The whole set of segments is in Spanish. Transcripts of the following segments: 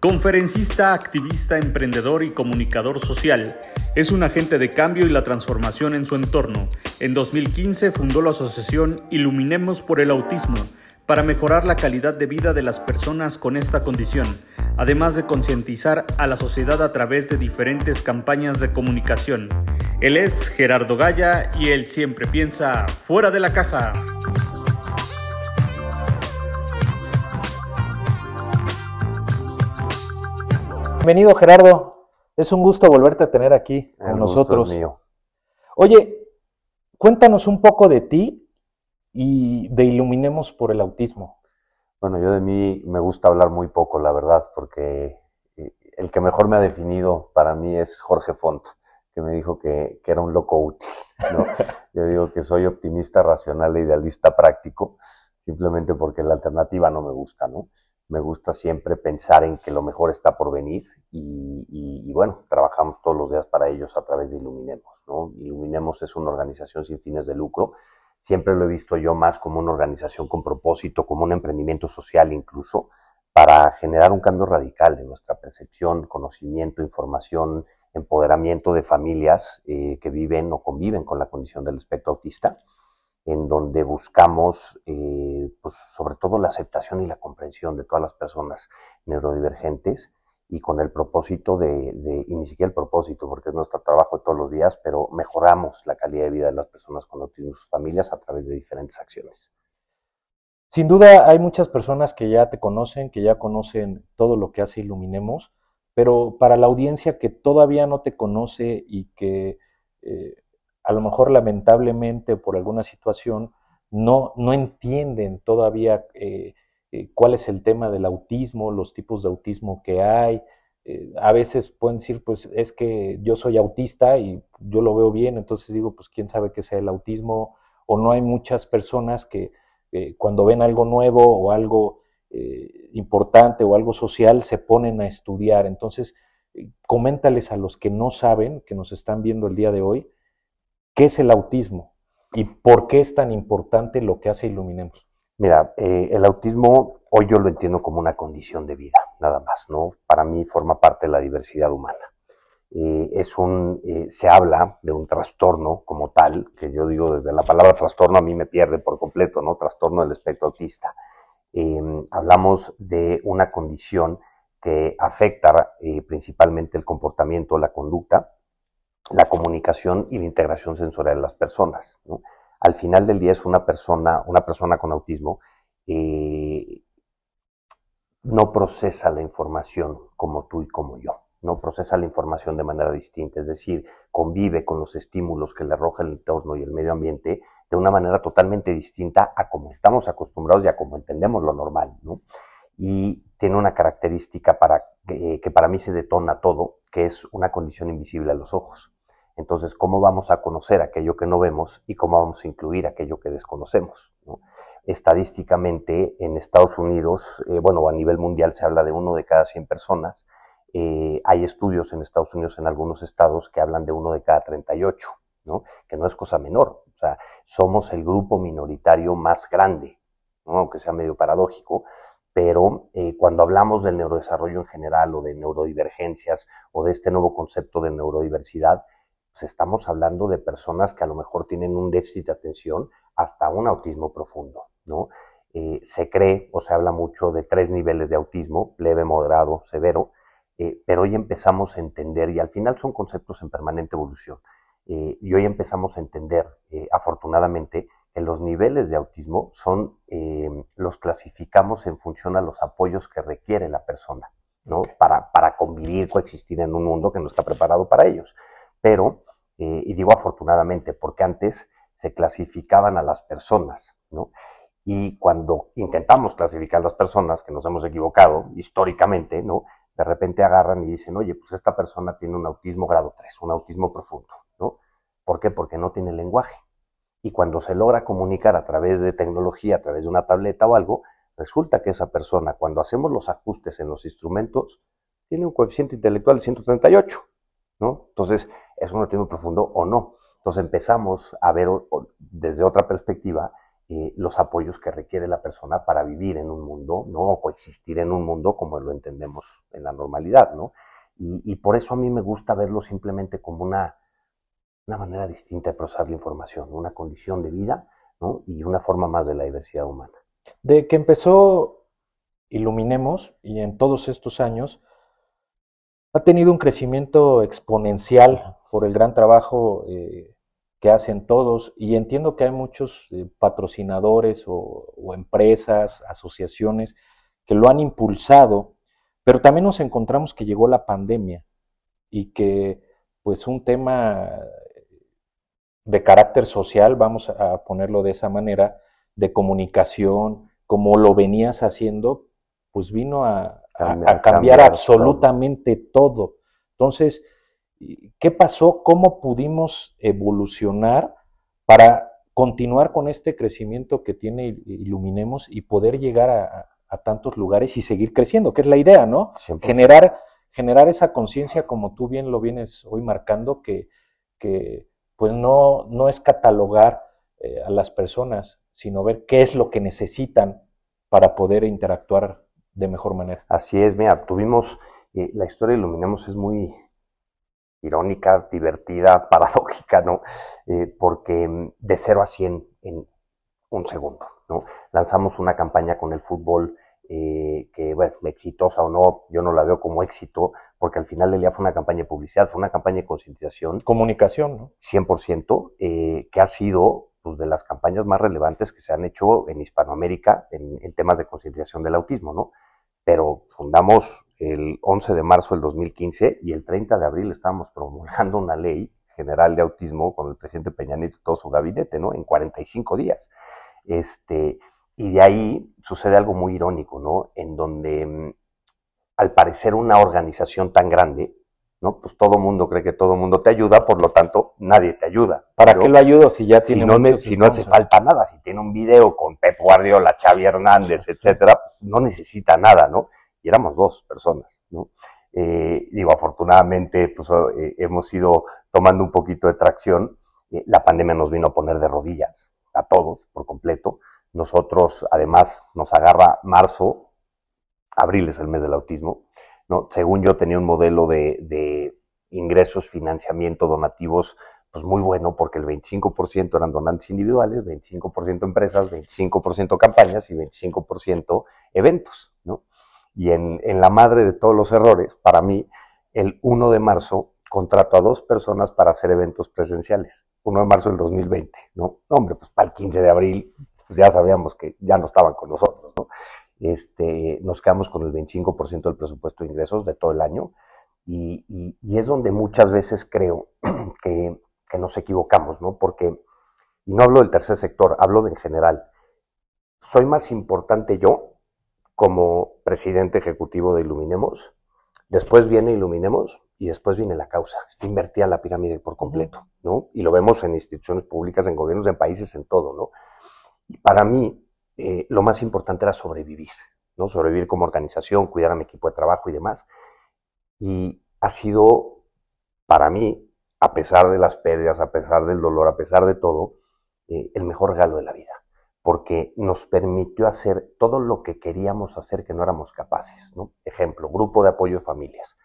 Conferencista, activista, emprendedor y comunicador social. Es un agente de cambio y la transformación en su entorno. En 2015 fundó la asociación Iluminemos por el Autismo para mejorar la calidad de vida de las personas con esta condición, además de concientizar a la sociedad a través de diferentes campañas de comunicación. Él es Gerardo Gaya y él siempre piensa fuera de la caja. Bienvenido Gerardo, es un gusto volverte a tener aquí con nosotros. Mío. Oye, cuéntanos un poco de ti y de Iluminemos por el Autismo. Bueno, yo de mí me gusta hablar muy poco, la verdad, porque eh, el que mejor me ha definido para mí es Jorge Font, que me dijo que, era un loco útil. yo digo que soy optimista, racional e idealista práctico, simplemente porque la alternativa no me gusta, ¿no? Me gusta siempre pensar en que lo mejor está por venir y, bueno, trabajamos todos los días para ellos a través de Iluminemos. ¿no? Iluminemos es una organización sin fines de lucro. Siempre lo he visto yo más como una organización con propósito, como un emprendimiento social incluso, para generar un cambio radical en nuestra percepción, conocimiento, información, empoderamiento de familias eh, que viven o conviven con la condición del espectro autista en donde buscamos, eh, pues, sobre todo la aceptación y la comprensión de todas las personas neurodivergentes y con el propósito de, y ni siquiera el propósito, porque es nuestro trabajo todos los días, pero mejoramos la calidad de vida de las personas con autismo y sus familias a través de diferentes acciones. Sin duda hay muchas personas que ya te conocen, que ya conocen todo lo que hace Iluminemos, pero para la audiencia que todavía no te conoce y que eh, a lo mejor lamentablemente por alguna situación no, no entienden todavía eh, eh, cuál es el tema del autismo, los tipos de autismo que hay. Eh, a veces pueden decir, pues es que yo soy autista y yo lo veo bien, entonces digo, pues quién sabe qué sea el autismo, o no hay muchas personas que cuando ven algo nuevo o algo importante o algo social se ponen a estudiar. Entonces, coméntales a los que no saben, que nos están viendo el día de hoy, ¿Qué es el autismo y por qué es tan importante lo que hace Iluminemos? Mira, eh, el autismo hoy yo lo entiendo como una condición de vida, nada más, ¿no? Para mí forma parte de la diversidad humana. Eh, es un, eh, se habla de un trastorno como tal, que yo digo desde la palabra trastorno a mí me pierde por completo, ¿no? Trastorno del espectro autista. Hablamos de una condición que afecta principalmente el comportamiento, la conducta, la comunicación y la integración sensorial de las personas. Al final del día es una persona, una persona con autismo eh, no procesa la información como tú y como yo, no procesa la información de manera distinta, es decir, convive con los estímulos que le arroja el entorno y el medio ambiente de una manera totalmente distinta a como estamos acostumbrados y a como entendemos lo normal, Y tiene una característica para, que para mí se detona todo, que es una condición invisible a los ojos. Entonces, ¿cómo vamos a conocer aquello que no vemos y cómo vamos a incluir aquello que desconocemos? Estadísticamente, en Estados Unidos, eh, bueno, a nivel mundial se habla de uno de cada 100 personas. Eh, hay estudios en Estados Unidos, en algunos estados, que hablan de uno de cada 38, ¿no? que no es cosa menor. O sea, somos el grupo minoritario más grande, aunque sea medio paradójico, pero eh, cuando hablamos del neurodesarrollo en general o de neurodivergencias o de este nuevo concepto de neurodiversidad, pues, estamos hablando de personas que a lo mejor tienen un déficit de atención hasta un autismo profundo, ¿no? Eh, se cree o se habla mucho de tres niveles de autismo, leve, moderado, severo, eh, pero hoy empezamos a entender, y al final son conceptos en permanente evolución, eh, y hoy empezamos a entender, afortunadamente, que los niveles de autismo son, los clasificamos en función a los apoyos que requiere la persona, ¿no? Para, para convivir, coexistir en un mundo que no está preparado para ellos. Pero eh, y digo afortunadamente, porque antes se clasificaban a las personas, ¿no? Y cuando intentamos clasificar a las personas, que nos hemos equivocado históricamente, ¿no? De repente agarran y dicen, oye, pues esta persona tiene un autismo grado 3, un autismo profundo, ¿no? ¿Por qué? Porque no tiene lenguaje. Y cuando se logra comunicar a través de tecnología, a través de una tableta o algo, resulta que esa persona, cuando hacemos los ajustes en los instrumentos, tiene un coeficiente intelectual de 138, ¿no? Entonces, ¿es un autismo profundo o no? Entonces empezamos a ver desde otra perspectiva eh, los apoyos que requiere la persona para vivir en un mundo, ¿no? Coexistir en un mundo como lo entendemos en la normalidad, ¿no? Y, por eso a mí me gusta verlo simplemente como una, una manera distinta de procesar la información, una condición de vida, ¿no? Y una forma más de la diversidad humana. De que empezó Iluminemos y en todos estos años ha tenido un crecimiento exponencial por el gran trabajo eh, que hacen todos y entiendo que hay muchos eh, patrocinadores o, empresas, asociaciones que lo han impulsado, pero también nos encontramos que llegó la pandemia y que pues un tema de carácter social, vamos a ponerlo de esa manera, de comunicación, como lo venías haciendo, pues vino a, cambiar, absolutamente todo. Entonces, ¿Qué pasó? ¿Cómo pudimos evolucionar para continuar con este crecimiento que tiene Iluminemos y poder llegar a, tantos lugares y seguir creciendo? Que es la idea, ¿no? Generar, generar esa conciencia, como tú bien lo vienes hoy marcando, que, que pues no, no es catalogar eh, a las personas, sino ver qué es lo que necesitan para poder interactuar de mejor manera. Así es, mira, tuvimos, eh, la historia de Iluminemos es muy, irónica, divertida, paradójica, ¿no? Eh, porque mm, de 0 a 100 en un segundo, ¿no? Lanzamos una campaña con el fútbol eh, que, bueno, exitosa o no, yo no la veo como éxito, porque al final del día fue una campaña de publicidad, fue una campaña de concientización. Comunicación, ¿no? 100%, eh, que ha sido pues, de las campañas más relevantes que se han hecho en Hispanoamérica en, en temas de concientización del autismo, ¿no? Pero fundamos el 11 de marzo del 2015 y el 30 de abril estábamos promulgando una ley general de autismo con el presidente Peña Nieto y todo su gabinete, ¿no? En 45 días. Este, y de ahí sucede algo muy irónico, ¿no? En donde, mm, al parecer, una organización tan grande, ¿no? Pues todo mundo cree que todo mundo te ayuda, por lo tanto, nadie te ayuda. ¿Para qué lo ayudo si ya tiene si no, si no hace falta nada, si tiene un video con Pep Guardiola, Xavi Hernández, etcétera, pues no necesita nada, ¿no? y éramos dos personas, ¿no? Eh, digo, afortunadamente, pues eh, hemos ido tomando un poquito de tracción. Eh, la pandemia nos vino a poner de rodillas a todos por completo. Nosotros, además, nos agarra marzo, abril es el mes del autismo, ¿no? Según yo tenía un modelo de, ingresos, financiamiento, donativos, pues muy bueno, porque el 25% eran donantes individuales, 25% empresas, 25% campañas y 25% eventos, ¿no? y en, la madre de todos los errores, para mí, el 1 de marzo contrato a dos personas para hacer eventos presenciales. 1 de marzo del 2020, ¿no? Hombre, pues para el 15 de abril pues ya sabíamos que ya no estaban con nosotros, ¿no? Este, nos quedamos con el 25% del presupuesto de ingresos de todo el año y, es donde muchas veces creo que, que, nos equivocamos, ¿no? Porque, y no hablo del tercer sector, hablo de en general. Soy más importante yo como presidente ejecutivo de Iluminemos, después viene Iluminemos y después viene la causa. Está invertida la pirámide por completo, ¿no? Y lo vemos en instituciones públicas, en gobiernos, en países, en todo, ¿no? Y para mí, eh, lo más importante era sobrevivir, ¿no? Sobrevivir como organización, cuidar a mi equipo de trabajo y demás. Y ha sido, para mí, a pesar de las pérdidas, a pesar del dolor, a pesar de todo, eh, el mejor regalo de la vida porque nos permitió hacer todo lo que queríamos hacer que no éramos capaces. ¿no? Ejemplo, grupo de apoyo de familias.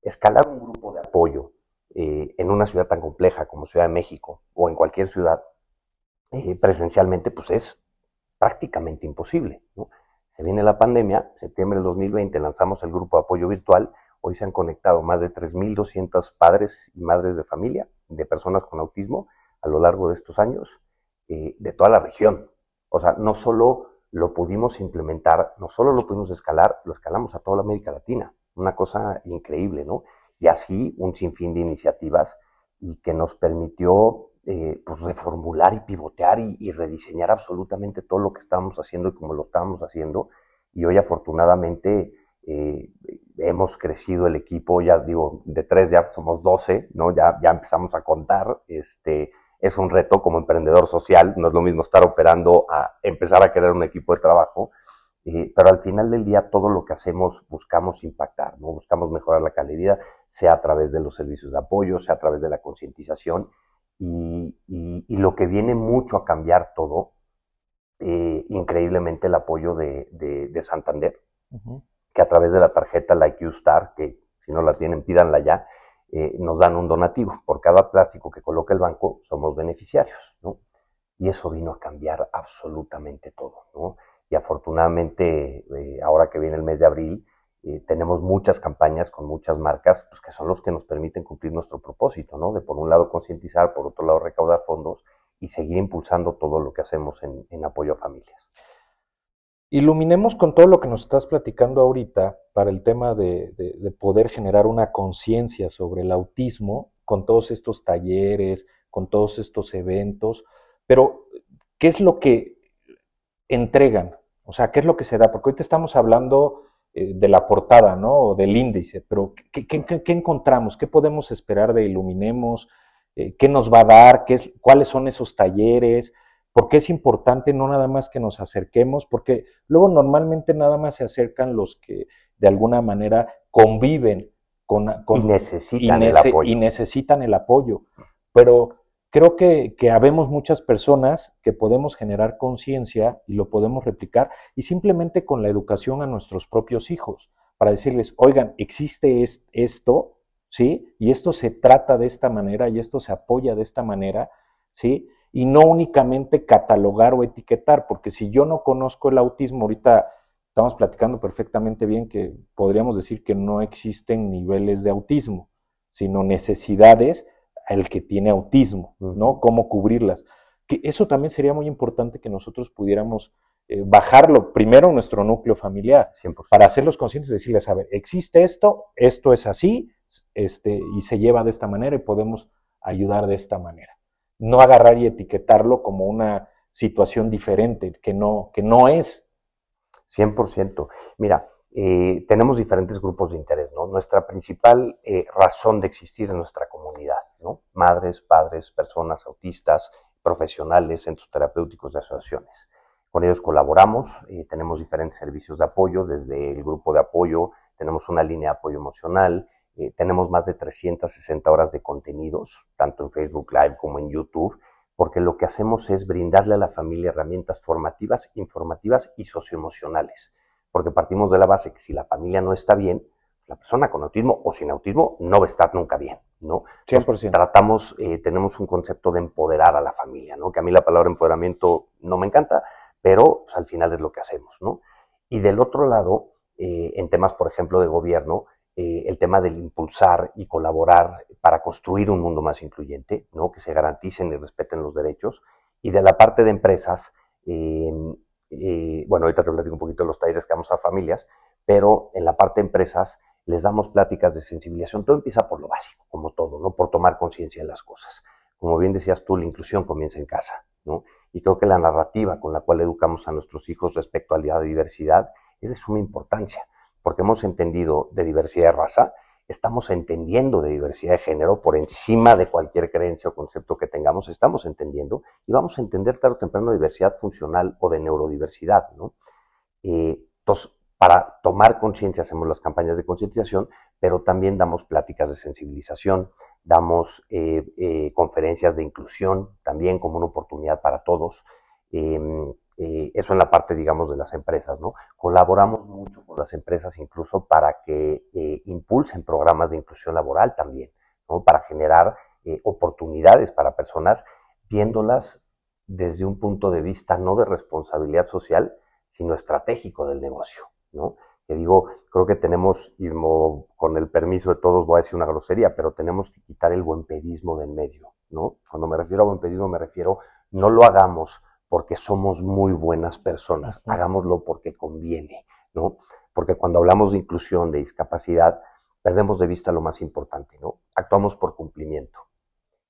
Escalar un grupo de apoyo eh, en una ciudad tan compleja como Ciudad de México o en cualquier ciudad presencialmente, pues es prácticamente imposible. Se viene la pandemia, septiembre del 2020 lanzamos el grupo de apoyo virtual, hoy se han conectado más de 3.200 padres y madres de familia de personas con autismo a lo largo de estos años eh, de toda la región. O sea, no solo lo pudimos implementar, no solo lo pudimos escalar, lo escalamos a toda la América Latina. Una cosa increíble, ¿no? Y así un sinfín de iniciativas y que nos permitió eh, pues reformular y pivotear y, rediseñar absolutamente todo lo que estábamos haciendo y como lo estábamos haciendo. Y hoy afortunadamente eh, hemos crecido el equipo, ya digo, de tres ya somos doce, ¿no? Ya, ya empezamos a contar, este, es un reto como emprendedor social, no es lo mismo estar operando a empezar a crear un equipo de trabajo, eh, pero al final del día todo lo que hacemos buscamos impactar, ¿no? buscamos mejorar la calidad, sea a través de los servicios de apoyo, sea a través de la concientización, y, lo que viene mucho a cambiar todo eh, increíblemente el apoyo de, Santander, que a través de la tarjeta la IQ Star, que si no la tienen, pídanla ya, eh, nos dan un donativo. Por cada plástico que coloca el banco, somos beneficiarios, ¿no? Y eso vino a cambiar absolutamente todo, ¿no? Y afortunadamente, eh, ahora que viene el mes de abril, tenemos muchas campañas con muchas marcas, pues que son los que nos permiten cumplir nuestro propósito, ¿no? De por un lado concientizar, por otro lado recaudar fondos y seguir impulsando todo lo que hacemos en, apoyo a familias. Iluminemos con todo lo que nos estás platicando ahorita para el tema de, de poder generar una conciencia sobre el autismo con todos estos talleres, con todos estos eventos, pero ¿qué es lo que entregan? O sea, ¿qué es lo que se da? Porque ahorita estamos hablando eh, de la portada, ¿no? O del índice, pero ¿qué, qué, encontramos? ¿Qué podemos esperar de Iluminemos? Eh, ¿Qué nos va a dar? ¿Qué, ¿Cuáles son esos talleres? ¿Por qué es importante no nada más que nos acerquemos? Porque luego normalmente nada más se acercan los que de alguna manera conviven con... con y necesitan el apoyo. Y necesitan el apoyo. Pero creo que, que habemos muchas personas que podemos generar conciencia y lo podemos replicar y simplemente con la educación a nuestros propios hijos, para decirles, oigan, existe esto, ¿sí? Y esto se trata de esta manera y esto se apoya de esta manera, ¿sí? Y no únicamente catalogar o etiquetar, porque si yo no conozco el autismo, ahorita estamos platicando perfectamente bien que podríamos decir que no existen niveles de autismo, sino necesidades el que tiene autismo, ¿no? Cómo cubrirlas. Que eso también sería muy importante que nosotros pudiéramos eh, bajarlo primero en nuestro núcleo familiar, para hacerlos conscientes y decirles, a ver, existe esto, esto es así, este, y se lleva de esta manera y podemos ayudar de esta manera. No agarrar y etiquetarlo como una situación diferente, que no, que no es. 100%. Mira, eh, tenemos diferentes grupos de interés, ¿no? Nuestra principal eh, razón de existir en nuestra comunidad, Madres, padres, personas autistas, profesionales, centros terapéuticos y asociaciones. Con ellos colaboramos, eh, tenemos diferentes servicios de apoyo, desde el grupo de apoyo, tenemos una línea de apoyo emocional, tenemos más de 360 horas de contenidos, tanto en Facebook Live como en YouTube, porque lo que hacemos es brindarle a la familia herramientas formativas, informativas y socioemocionales porque partimos de la base que si la familia no está bien, la persona con autismo o sin autismo no va a estar nunca bien, ¿no? 100%. tratamos, eh, tenemos un concepto de empoderar a la familia, ¿no? Que a mí la palabra empoderamiento no me encanta, pero pues, al final es lo que hacemos, ¿no? Y del otro lado, eh, en temas, por ejemplo, de gobierno, eh, el tema del impulsar y colaborar para construir un mundo más incluyente, ¿no? Que se garanticen y respeten los derechos. Y de la parte de empresas, y bueno, ahorita te platico un poquito de los talleres que damos a familias, pero en la parte de empresas les damos pláticas de sensibilización. Todo empieza por lo básico, como todo, ¿no? Por tomar conciencia de las cosas. Como bien decías tú, la inclusión comienza en casa, ¿no? Y creo que la narrativa con la cual educamos a nuestros hijos respecto a la diversidad es de suma importancia, porque hemos entendido de diversidad de raza estamos entendiendo de diversidad de género por encima de cualquier creencia o concepto que tengamos, estamos entendiendo y vamos a entender tarde o temprano diversidad funcional o de neurodiversidad. ¿no? Eh, entonces, para tomar conciencia hacemos las campañas de concientización, pero también damos pláticas de sensibilización, damos eh, eh, conferencias de inclusión también como una oportunidad para todos. Em, eh, eso en la parte, digamos, de las empresas, ¿no? Colaboramos mucho con las empresas incluso para que impulsen programas de inclusión laboral también, ¿no? Para generar oportunidades para personas, viéndolas desde un punto de vista no de responsabilidad social, sino estratégico del negocio, ¿no? Que digo, creo que tenemos, y con el permiso de todos voy a decir una grosería, pero tenemos que quitar el buen pedismo del medio, ¿no? Cuando me refiero a buen pedismo me refiero, no lo hagamos porque somos muy buenas personas, hagámoslo porque conviene, ¿no? Porque cuando hablamos de inclusión, de discapacidad, perdemos de vista lo más importante, ¿no? Actuamos por cumplimiento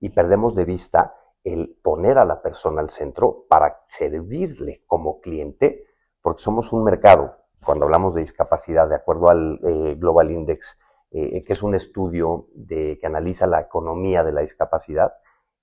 y perdemos de vista el poner a la persona al centro para servirle como cliente, porque somos un mercado. Cuando hablamos de discapacidad, de acuerdo al eh, Global Index, eh, que es un estudio que analiza la economía de la discapacidad,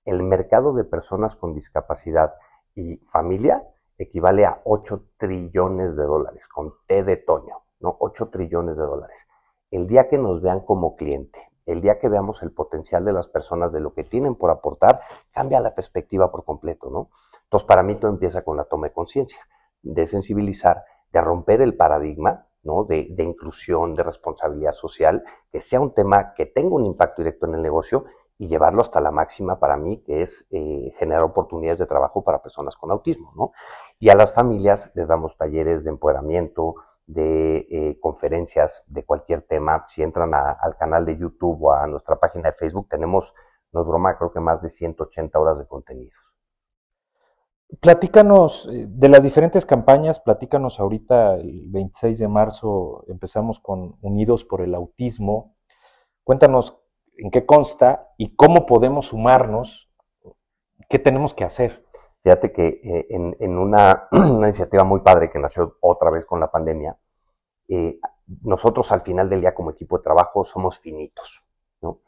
el mercado de personas con discapacidad y familia equivale a 8 trillones de dólares, con T de Toño, ¿no? 8 trillones de dólares. El día que nos vean como cliente, el día que veamos el potencial de las personas, de lo que tienen por aportar, cambia la perspectiva por completo, ¿no? Entonces, para mí todo empieza con la toma de conciencia, de sensibilizar, de romper el paradigma ¿no? De, de, inclusión, de responsabilidad social, que sea un tema que tenga un impacto directo en el negocio y llevarlo hasta la máxima para mí, que es eh, generar oportunidades de trabajo para personas con autismo. ¿no? Y a las familias les damos talleres de empoderamiento, de eh, conferencias de cualquier tema. Si entran a, al canal de YouTube o a nuestra página de Facebook, tenemos, no es broma, creo que más de 180 horas de contenidos. Platícanos eh, de las diferentes campañas, platícanos ahorita el 26 de marzo empezamos con Unidos por el Autismo. Cuéntanos en qué consta y cómo podemos sumarnos, qué tenemos que hacer. Fíjate que eh, en, una, iniciativa muy padre que nació otra vez con la pandemia, eh, nosotros al final del día como equipo de trabajo somos finitos, ¿no?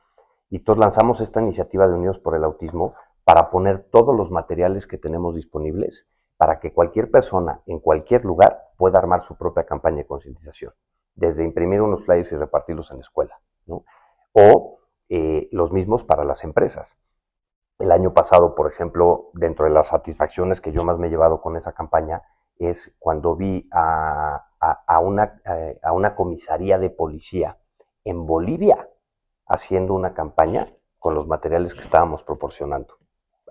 Y entonces lanzamos esta iniciativa de Unidos por el Autismo para poner todos los materiales que tenemos disponibles para que cualquier persona en cualquier lugar pueda armar su propia campaña de concientización, desde imprimir unos flyers y repartirlos en la escuela, o eh, los mismos para las empresas. El año pasado, por ejemplo, dentro de las satisfacciones que yo más me he llevado con esa campaña, es cuando vi a, eh, a una comisaría de policía en Bolivia haciendo una campaña con los materiales que estábamos proporcionando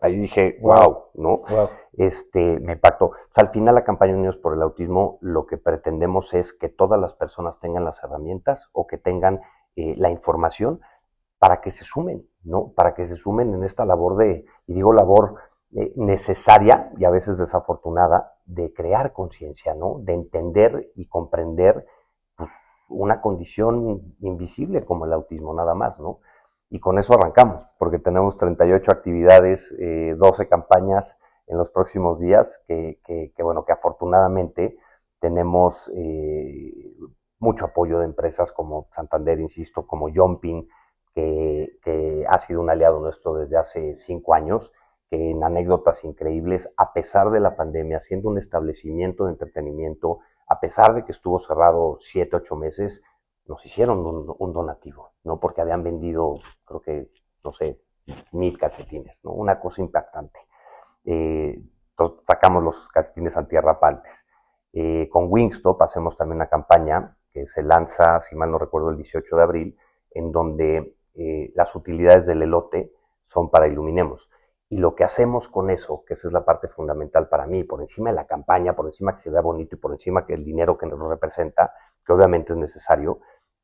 ahí dije, wow, ¿no? Este, me impactó. O sea, al final la campaña Unidos por el Autismo lo que pretendemos es que todas las personas tengan las herramientas o que tengan eh, la información para que se sumen, ¿no? Para que se sumen en esta labor de, y digo labor eh, necesaria y a veces desafortunada, de crear conciencia, ¿no? De entender y comprender pues, una condición invisible como el autismo, nada más, ¿no? Y con eso arrancamos, porque tenemos 38 actividades, eh, 12 campañas en los próximos días, que, que, que bueno, que afortunadamente tenemos eh, mucho apoyo de empresas como Santander, insisto, como Jumping, que, que, ha sido un aliado nuestro desde hace cinco años, que en anécdotas increíbles, a pesar de la pandemia, siendo un establecimiento de entretenimiento, a pesar de que estuvo cerrado siete, ocho meses, nos hicieron un, donativo, ¿no? Porque habían vendido, creo que, no sé, mil calcetines, ¿no? Una cosa impactante. Eh, sacamos los calcetines antierrapantes. Eh, con Wingstop hacemos también una campaña que se lanza, si mal no recuerdo, el 18 de abril, en donde eh, las utilidades del elote son para Iluminemos. Y lo que hacemos con eso, que esa es la parte fundamental para mí, por encima de la campaña, por encima que se vea bonito y por encima que el dinero que nos representa, que obviamente es necesario,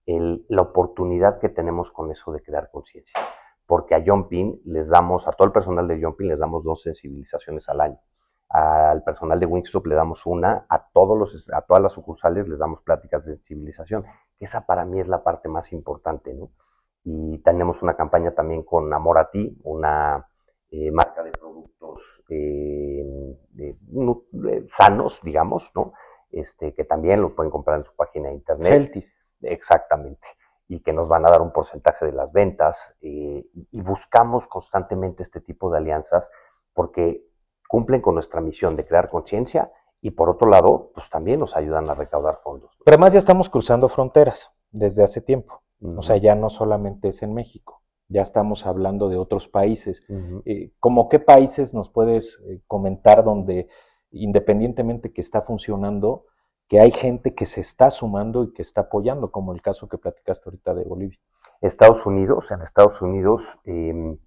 la oportunidad que tenemos con eso de crear conciencia. Porque a Jumping les damos, a todo el personal de Jumping les damos dos sensibilizaciones al año. Al personal de Wingstop le damos una, a, todos los, todas las sucursales les damos pláticas de sensibilización. Esa para mí es la parte más importante, ¿no? Y tenemos una campaña también con Amor a Ti, una eh, marca de productos eh, sanos, digamos, ¿no? Este, que también lo pueden comprar en su página de internet. Celtis. Exactamente. Y que nos van a dar un porcentaje de las ventas. Eh, y buscamos constantemente este tipo de alianzas porque cumplen con nuestra misión de crear conciencia y por otro lado, pues también nos ayudan a recaudar fondos. Pero además ya estamos cruzando fronteras desde hace tiempo. Uh -huh. O sea, ya no solamente es en México, ya estamos hablando de otros países. Uh -huh. eh, ¿Cómo qué países nos puedes eh, comentar donde, independientemente que está funcionando, que hay gente que se está sumando y que está apoyando, como el caso que platicaste ahorita de Bolivia. Estados Unidos, en Estados Unidos eh,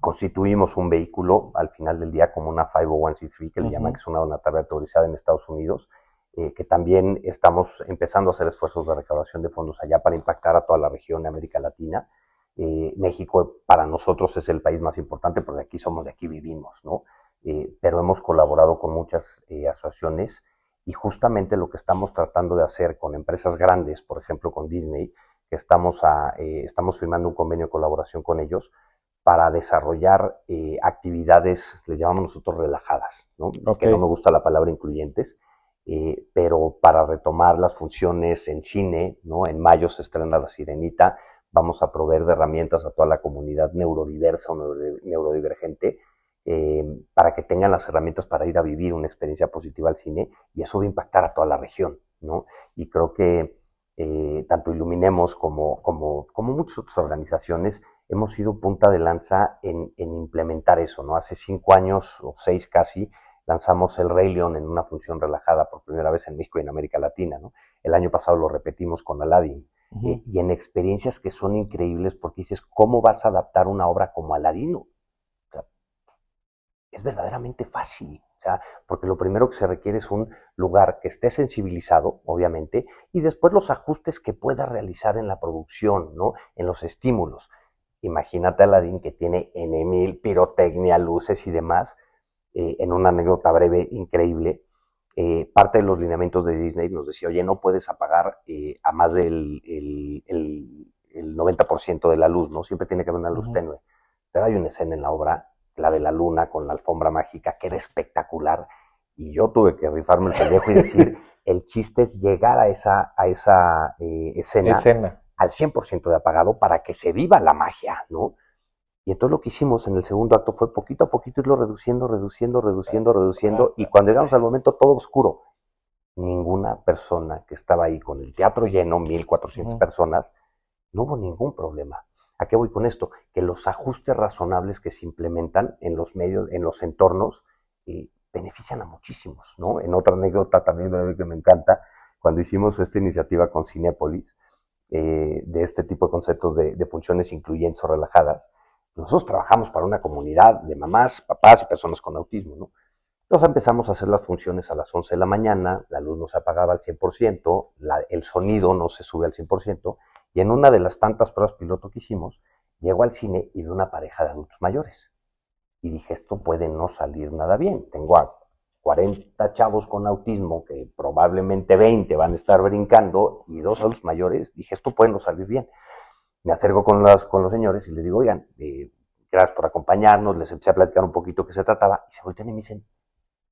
constituimos un vehículo al final del día como una 501c3, que le uh -huh. llaman, que es una donataria autorizada en Estados Unidos, eh, que también estamos empezando a hacer esfuerzos de recaudación de fondos allá para impactar a toda la región de América Latina. Eh, México para nosotros es el país más importante porque aquí somos, de aquí vivimos, ¿no? Eh, pero hemos colaborado con muchas asociaciones y justamente lo que estamos tratando de hacer con empresas grandes, por ejemplo con Disney, que estamos, a, eh, estamos firmando un convenio de colaboración con ellos para desarrollar eh, actividades, les llamamos nosotros relajadas, ¿no? Okay. que no me gusta la palabra incluyentes, eh, pero para retomar las funciones en cine, ¿no? en mayo se estrena La Sirenita, vamos a proveer de herramientas a toda la comunidad neurodiversa o neurodivergente, eh, para que tengan las herramientas para ir a vivir una experiencia positiva al cine y eso va a impactar a toda la región, ¿no? Y creo que eh, tanto Iluminemos como, como, como muchas otras organizaciones hemos sido punta de lanza en, en, implementar eso, ¿no? Hace cinco años o seis casi lanzamos el Rey León en una función relajada por primera vez en México y en América Latina, ¿no? El año pasado lo repetimos con Aladdin. Eh, y en experiencias que son increíbles porque dices, ¿cómo vas a adaptar una obra como Aladino? Es verdaderamente fácil. O sea, porque lo primero que se requiere es un lugar que esté sensibilizado, obviamente, y después los ajustes que pueda realizar en la producción, ¿no? En los estímulos. Imagínate a Aladdin que tiene N mil pirotecnia, luces y demás, eh, en una anécdota breve increíble. Eh, parte de los lineamientos de Disney nos decía, oye, no puedes apagar eh, a más del el, el, 90% de la luz, ¿no? Siempre tiene que haber una luz tenue. Pero hay una escena en la obra, la de la luna con la alfombra mágica, que era espectacular. Y yo tuve que rifarme el pellejo y decir, el chiste es llegar a esa, a esa escena, escena, al 100% de apagado para que se viva la magia, ¿no? Y entonces lo que hicimos en el segundo acto fue poquito a poquito irlo reduciendo, reduciendo, reduciendo, reduciendo, y cuando llegamos al momento todo oscuro, ninguna persona que estaba ahí con el teatro lleno, 1400 personas, no hubo ningún problema. ¿A qué voy con esto? Que los ajustes razonables que se implementan en los medios, en los entornos, eh, benefician a muchísimos, ¿no? En otra anécdota también que me encanta, cuando hicimos esta iniciativa con Cinepolis, eh, de este tipo de conceptos de, funciones incluyentes o relajadas, nosotros trabajamos para una comunidad de mamás, papás y personas con autismo, ¿no? Entonces empezamos a hacer las funciones a las 11 de la mañana, la luz no se apagaba al 100%, el sonido no se sube al 100%, y en una de las tantas pruebas piloto que hicimos, llego al cine y veo una pareja de adultos mayores. Y dije, esto puede no salir nada bien. Tengo a 40 chavos con autismo, que probablemente 20 van a estar brincando, y dos adultos mayores. Dije, esto puede no salir bien me acerco con, con los señores y les digo, oigan, eh, gracias por acompañarnos, les empecé a platicar un poquito qué se trataba, y se voltean y me dicen,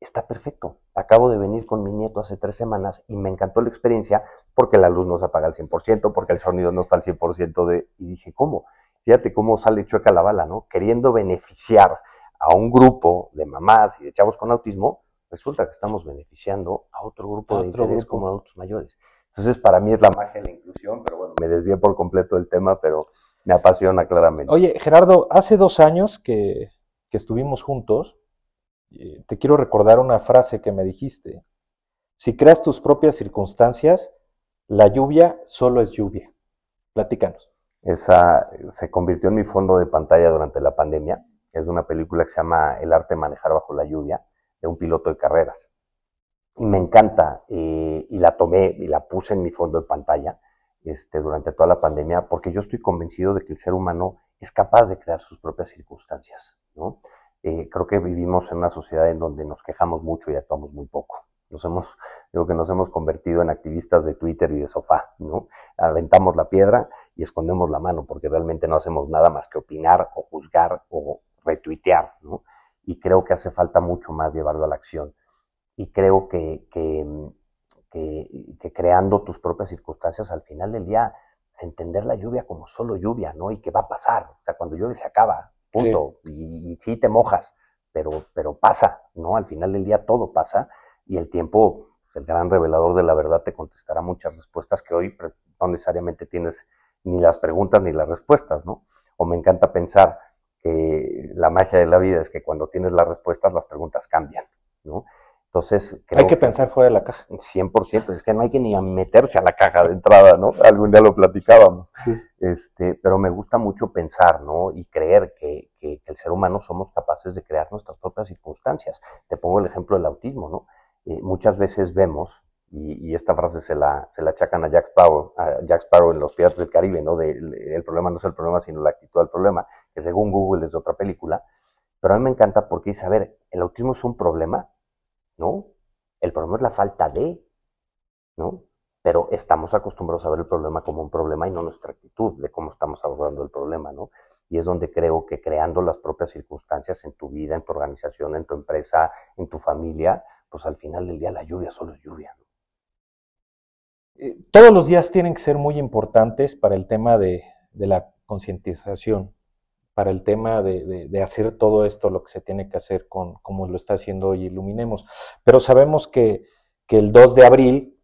está perfecto, acabo de venir con mi nieto hace tres semanas y me encantó la experiencia porque la luz no se apaga al 100%, porque el sonido no está al 100% de... Y dije, ¿cómo? Fíjate cómo sale chueca la bala, ¿no? Queriendo beneficiar a un grupo de mamás y de chavos con autismo, resulta que estamos beneficiando a otro grupo de interés como adultos mayores. Entonces, para mí es la magia de la inclusión, pero bueno, me desvié por completo del tema, pero me apasiona claramente. Oye, Gerardo, hace dos años que, estuvimos juntos, eh, te quiero recordar una frase que me dijiste. Si creas tus propias circunstancias, la lluvia solo es lluvia. Platícanos. Esa se convirtió en mi fondo de pantalla durante la pandemia. Es una película que se llama El arte de manejar bajo la lluvia, de un piloto de carreras y me encanta eh, y la tomé y la puse en mi fondo de pantalla este, durante toda la pandemia porque yo estoy convencido de que el ser humano es capaz de crear sus propias circunstancias. ¿no? Eh, creo que vivimos en una sociedad en donde nos quejamos mucho y actuamos muy poco. Nos hemos, digo que nos hemos convertido en activistas de Twitter y de sofá, ¿no? Aventamos la piedra y escondemos la mano porque realmente no hacemos nada más que opinar o juzgar o retuitear, ¿no? Y creo que hace falta mucho más llevarlo a la acción y creo que, que, creando tus propias circunstancias al final del día, entender la lluvia como solo lluvia, ¿no? Y que va a pasar, o sea, cuando llueve se acaba, punto, Y, sí te mojas, pero, pero pasa, ¿no? Al final del día todo pasa y el tiempo, pues, el gran revelador de la verdad, te contestará muchas respuestas que hoy no necesariamente tienes ni las preguntas ni las respuestas, ¿no? O me encanta pensar que la magia de la vida es que cuando tienes las respuestas, las preguntas cambian, ¿no? Entonces, hay que pensar fuera de la caja. 100%, es que no hay que ni meterse a la caja de entrada, ¿no? Algún día lo platicábamos. Este, pero me gusta mucho pensar, ¿no? Y creer que, que, el ser humano somos capaces de crear nuestras propias circunstancias. Te pongo el ejemplo del autismo, ¿no? Eh, muchas veces vemos, y, esta frase se la, se la achacan a Jack Sparrow, a Jack Sparrow en Los Piratas del Caribe, ¿no? De, el problema no es el problema, sino la actitud del problema, que según Google es de otra película. Pero a mí me encanta porque dice, a ver, el autismo es un problema, ¿no? El problema es la falta de, ¿no? Pero estamos acostumbrados a ver el problema como un problema y no nuestra actitud de cómo estamos abordando el problema, ¿no? Y es donde creo que creando las propias circunstancias en tu vida, en tu organización, en tu empresa, en tu familia, pues al final del día la lluvia solo es lluvia. Eh, todos los días tienen que ser muy importantes para el tema de la concientización para el tema de, hacer todo esto, lo que se tiene que hacer con como lo está haciendo hoy Iluminemos. Pero sabemos que, el 2 de abril,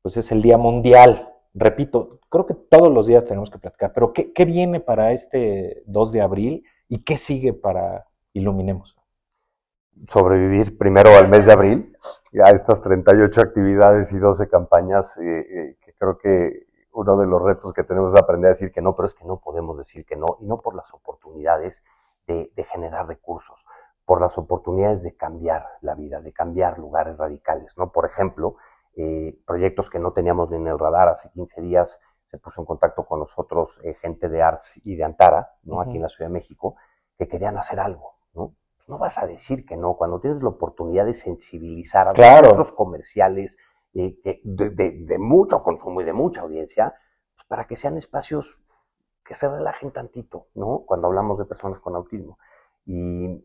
pues es el Día Mundial. Repito, creo que todos los días tenemos que platicar, pero ¿qué, viene para este 2 de abril y qué sigue para Iluminemos? sobrevivir primero al mes de abril, a estas 38 actividades y 12 campañas, eh, eh, que creo que uno de los retos que tenemos es aprender a decir que no, pero es que no podemos decir que no, y no por las oportunidades de, generar recursos, por las oportunidades de cambiar la vida, de cambiar lugares radicales, ¿no? Por ejemplo, eh, proyectos que no teníamos ni en el radar hace 15 días, se puso en contacto con nosotros gente de Arts y de Antara, ¿no? Aquí en la Ciudad de México, que querían hacer algo, ¿no? no vas a decir que no, cuando tienes la oportunidad de sensibilizar a los otros comerciales de, mucho consumo y de mucha audiencia, pues para que sean espacios que se relajen tantito, ¿no? Cuando hablamos de personas con autismo. Y,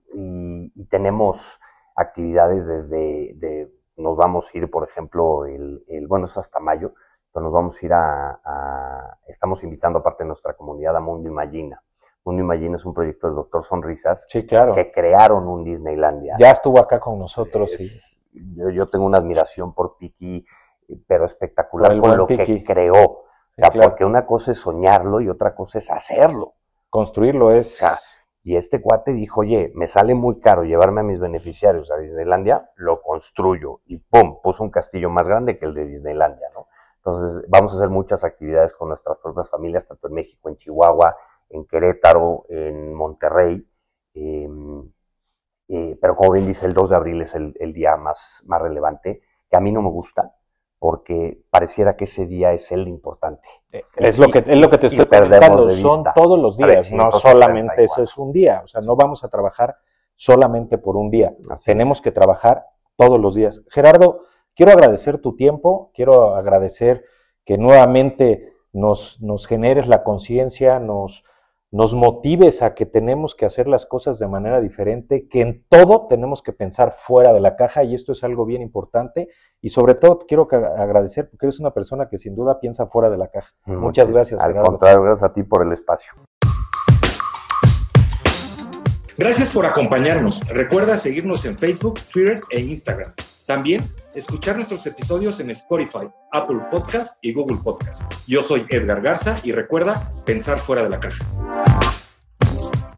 tenemos actividades desde, nos vamos a ir, por ejemplo, el, bueno, es hasta mayo, pero nos vamos a ir a, estamos invitando aparte de nuestra comunidad a Mundo Imagina Mundo Imagina es un proyecto del Doctor Sonrisas. Sí, claro. Que crearon un Disneylandia. Ya estuvo acá con nosotros, sí. Yo, tengo una admiración por Piki, pero espectacular por, lo que creó. O sea, porque una cosa es soñarlo y otra cosa es hacerlo. Construirlo es. y este cuate dijo, oye, me sale muy caro llevarme a mis beneficiarios a Disneylandia, lo construyo. Y pum, puso un castillo más grande que el de Disneylandia, ¿no? Entonces, vamos a hacer muchas actividades con nuestras propias familias, tanto en México, en Chihuahua, en Querétaro, en Monterrey. Em, eh, pero como bien dice, el 2 de abril es el, día más, más relevante, que a mí no me gusta, porque pareciera que ese día es el importante. Eh, es, lo que, es lo que te estoy son todos los días, no solamente eso es un día, o sea, no vamos a trabajar solamente por un día, tenemos que trabajar todos los días. Gerardo, quiero agradecer tu tiempo, quiero agradecer que nuevamente nos, nos generes la conciencia, nos, nos motives a que tenemos que hacer las cosas de manera diferente, que en todo tenemos que pensar fuera de la caja y esto es algo bien importante y sobre todo quiero agradecer porque eres una persona que sin duda piensa fuera de la caja. Muchas, gracias. Al contrario, gracias a ti por el espacio. Gracias por acompañarnos. Recuerda seguirnos en Facebook, Twitter e Instagram. También escuchar nuestros episodios en Spotify, Apple Podcast y Google Podcast. Yo soy Edgar Garza y recuerda pensar fuera de la caja.